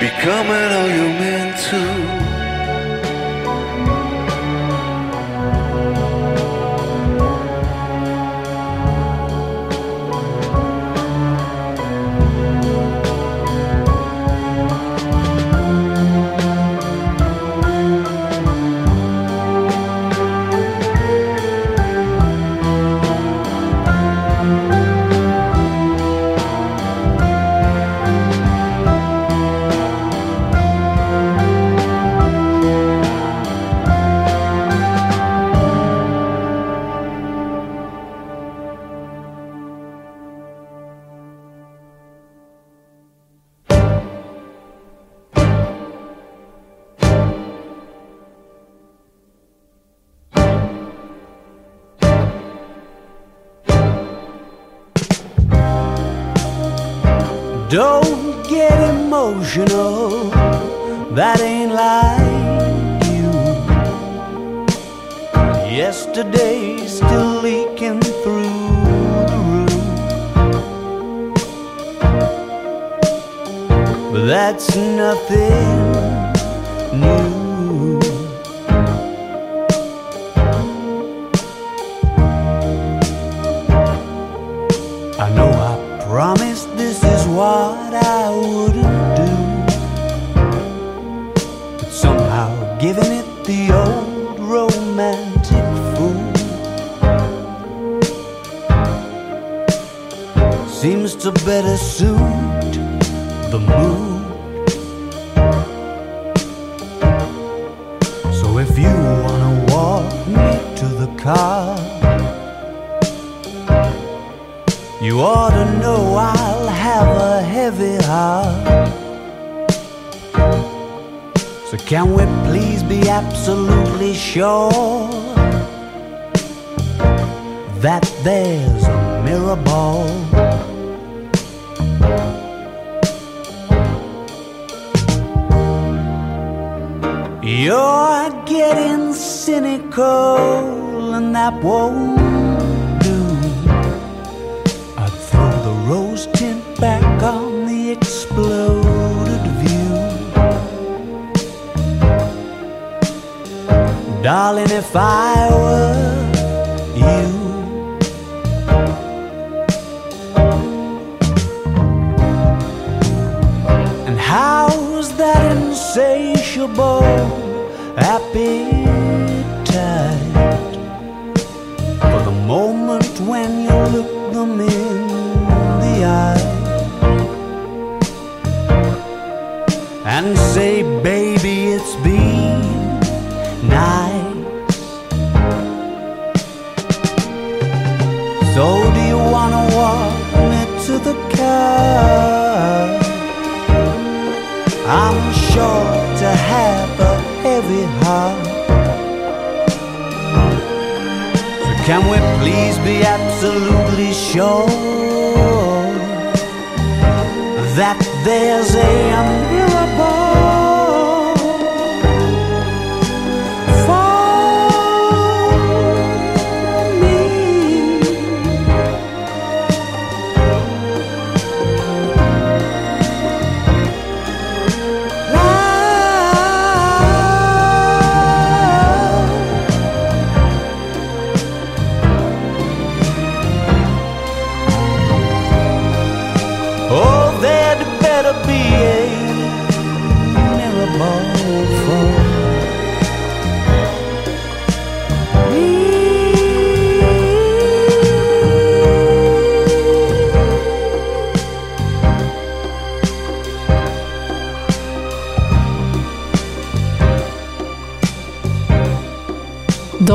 becoming all you meant to. Don't get emotional, that ain't like you. Yesterday's still leaking through the roof, but that's nothing. Seems to better suit the mood. So if you wanna walk me to the car, you ought to know I'll have a heavy heart. So can we please be absolutely sure that there's a mirror ball? You're getting cynical, and that won't do. I'd throw the rose tint back on the exploded view. Darling, if I can we please be absolutely sure that there's a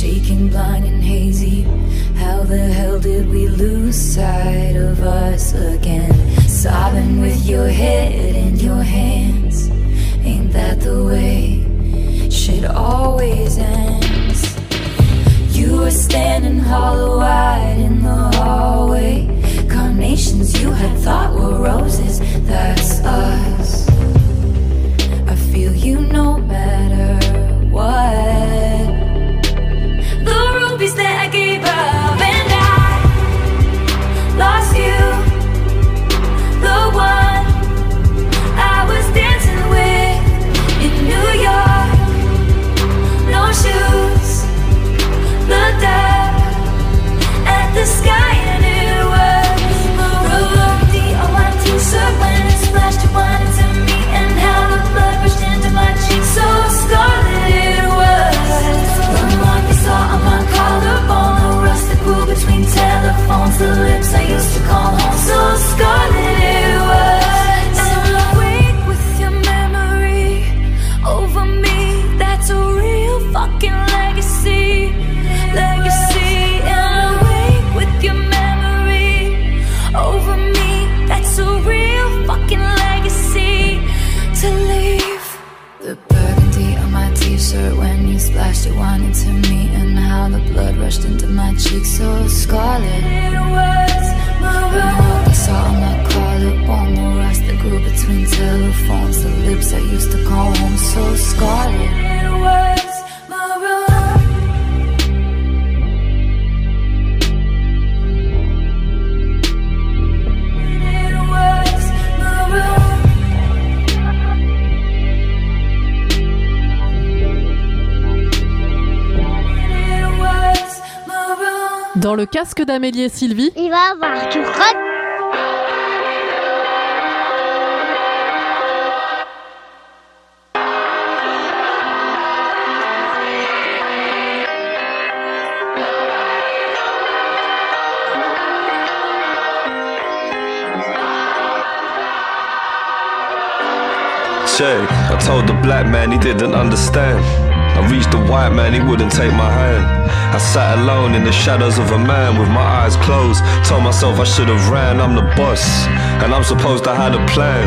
Shaking, blind and hazy. How the hell did we lose sight of us again? Sobbing with your head in your hands. Ain't that the way shit always ends? You were standing hollow eyed in the hallway. Carnations you had thought were roses, that's us. I feel you no matter what. That I gave up, le casque d'Amélie et Sylvie, Il va avoir du rock. Check. I told the black man he didn't understand. I reached the white man, he wouldn't take my hand. I sat alone in the shadows of a man with my eyes closed. Told myself I should have ran, I'm the boss. And I'm supposed to have a plan.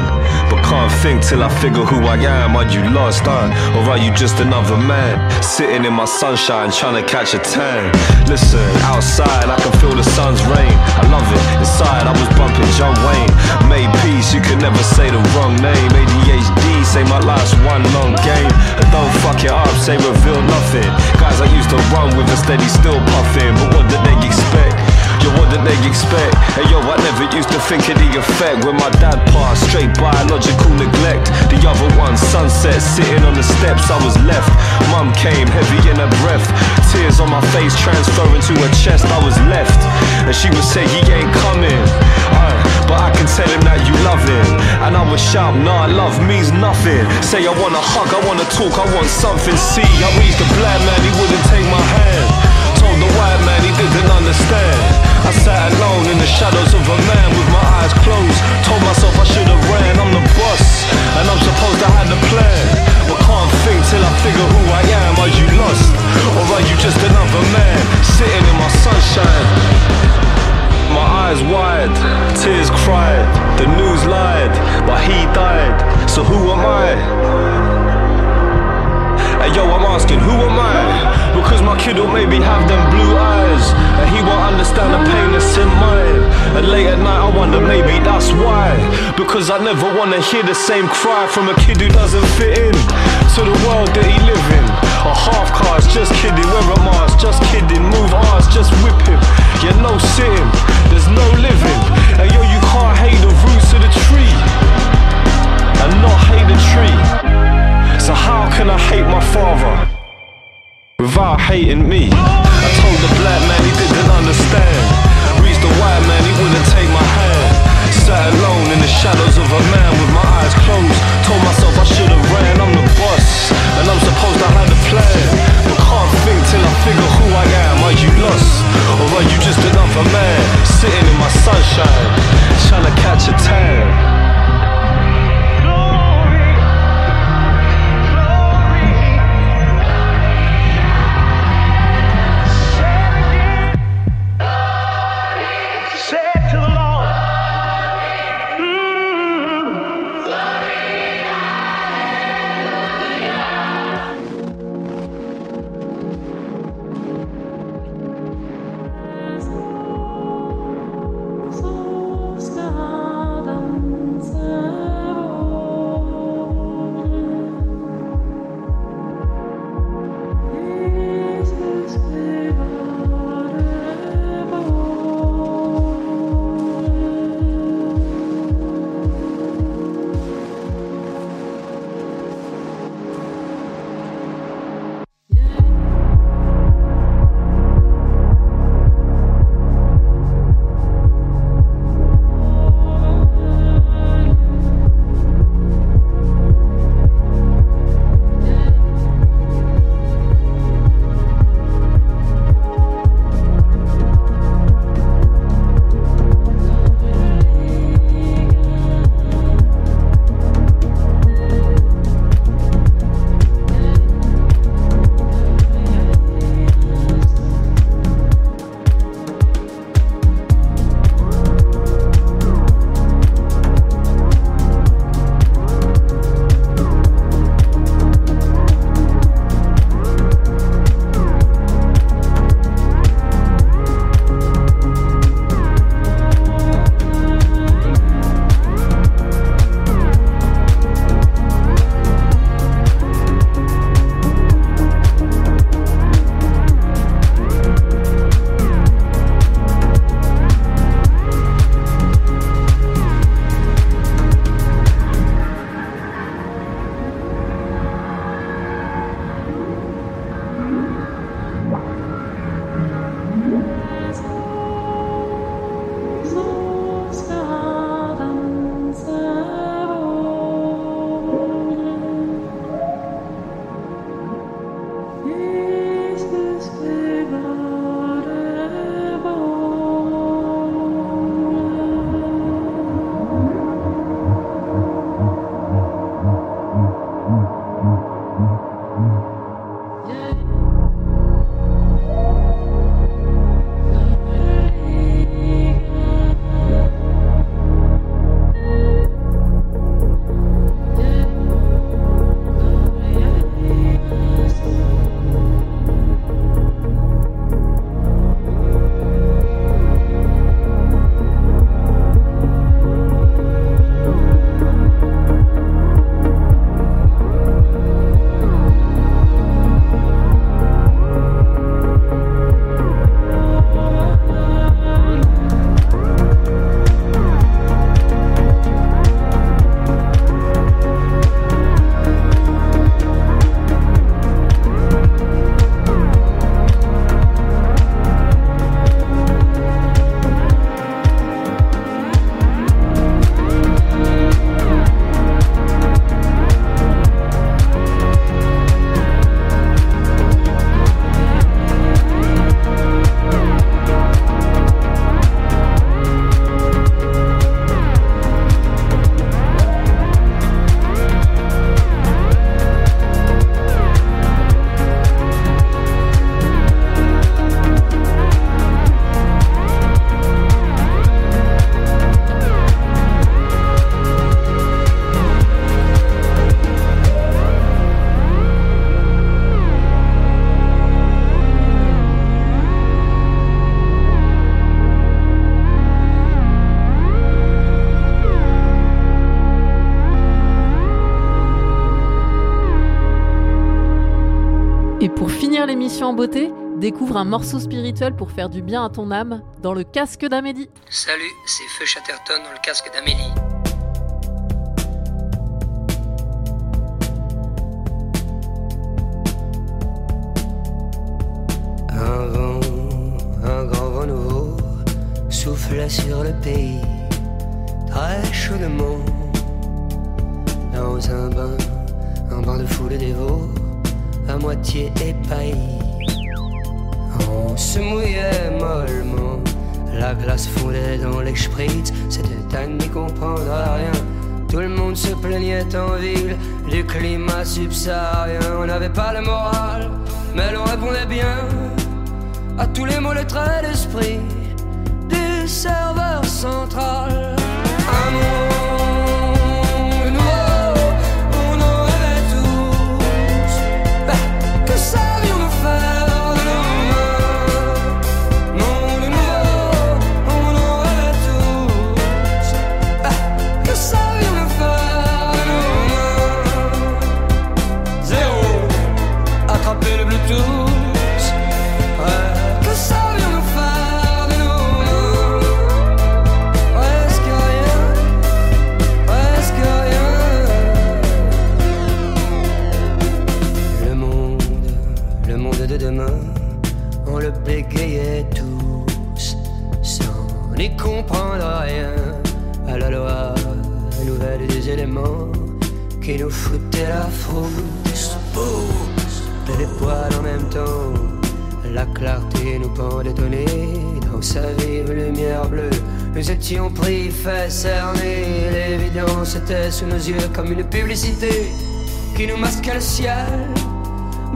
But can't think till I figure who I am. Are you lost, huh? Or are you just another man? Sitting in my sunshine, trying to catch a tan. Listen, outside I can feel the sun's rain. I love it. Inside I was bumping John Wayne. Made peace, you could never say the wrong name. ADHD, say my life's one long game. And don't fuck it up, say reveal nothing. Guys I used to run with a steady still puffing. But what did they expect? Yo, what did they expect? Hey yo, I never used to think of the effect when my dad passed. Straight biological neglect. The other one, sunset, sitting on the steps, I was left. Mum came, heavy in her breath. Tears on my face, transferring to her chest, I was left. And she would say, he ain't coming. Uh, but I can tell him that you love him. And I would shout, nah, love means nothing. Say, I wanna hug, I wanna talk, I want something. See, I reached the black man, he wouldn't take my hand told the white man he didn't understand. I sat alone in the shadows of a man with my eyes closed. Told myself I should have ran. I'm the boss, and I'm supposed to have the plan. But can't think till I figure who I am. Are you lost, or are you just another man sitting in my sunshine? My eyes wide, tears cried. The news lied, but he died. So who am I? And yo, I'm asking, who am I? Because my kid will maybe have them blue eyes, and he won't understand the pain that's in mine. And late at night, I wonder maybe that's why. Because I never wanna hear the same cry from a kid who doesn't fit in to the world that he live in. A half cars, just kidding. Where am I? Just kidding. Move ours, just whip him. Yeah, no sitting. There's no living. And yo, you can't hate the roots of the tree and not hate the tree. So how can I hate my father without hating me? I told the black man he didn't understand. Reached the white man, he wouldn't take my hand. Sat alone in the shadows of a man with my eyes closed. Told myself I should have ran, I'm the boss. And I'm supposed to have a plan. But can't think till I figure who I am. Are you lost? Or are you just another man? Sitting in my sunshine, trying to catch a en beauté, découvre un morceau spirituel pour faire du bien à ton âme dans le casque d'Amélie. Salut, c'est Feu Chatterton dans le casque d'Amélie. Un vent, un grand vent nouveau souffle sur le pays, très chaudement. Dans un bain, un bain de foule dévot, à moitié épaillis. On se mouillait mollement, la glace fondait dans les spritz, c'était à n'y comprendre rien. Tout le monde se plaignait en ville du climat subsaharien. On n'avait pas le moral, mais l'on répondait bien à tous les mots, les traits d'esprit du serveur central. Étions pris, fait cerner. L'évidence était sous nos yeux comme une publicité qui nous masquait le ciel.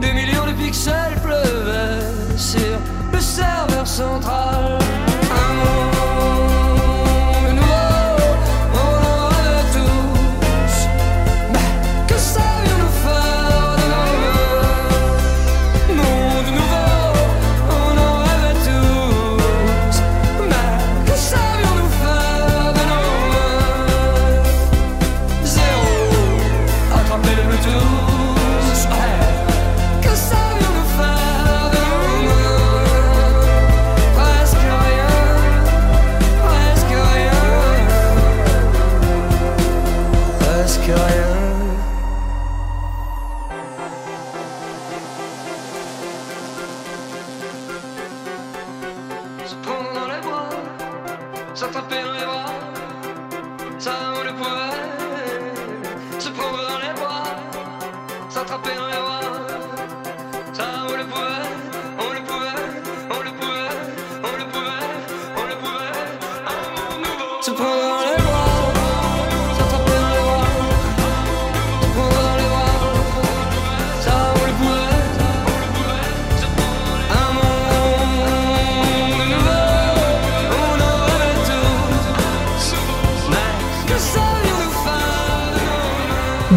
Des millions de pixels pleuvaient sur le serveur central.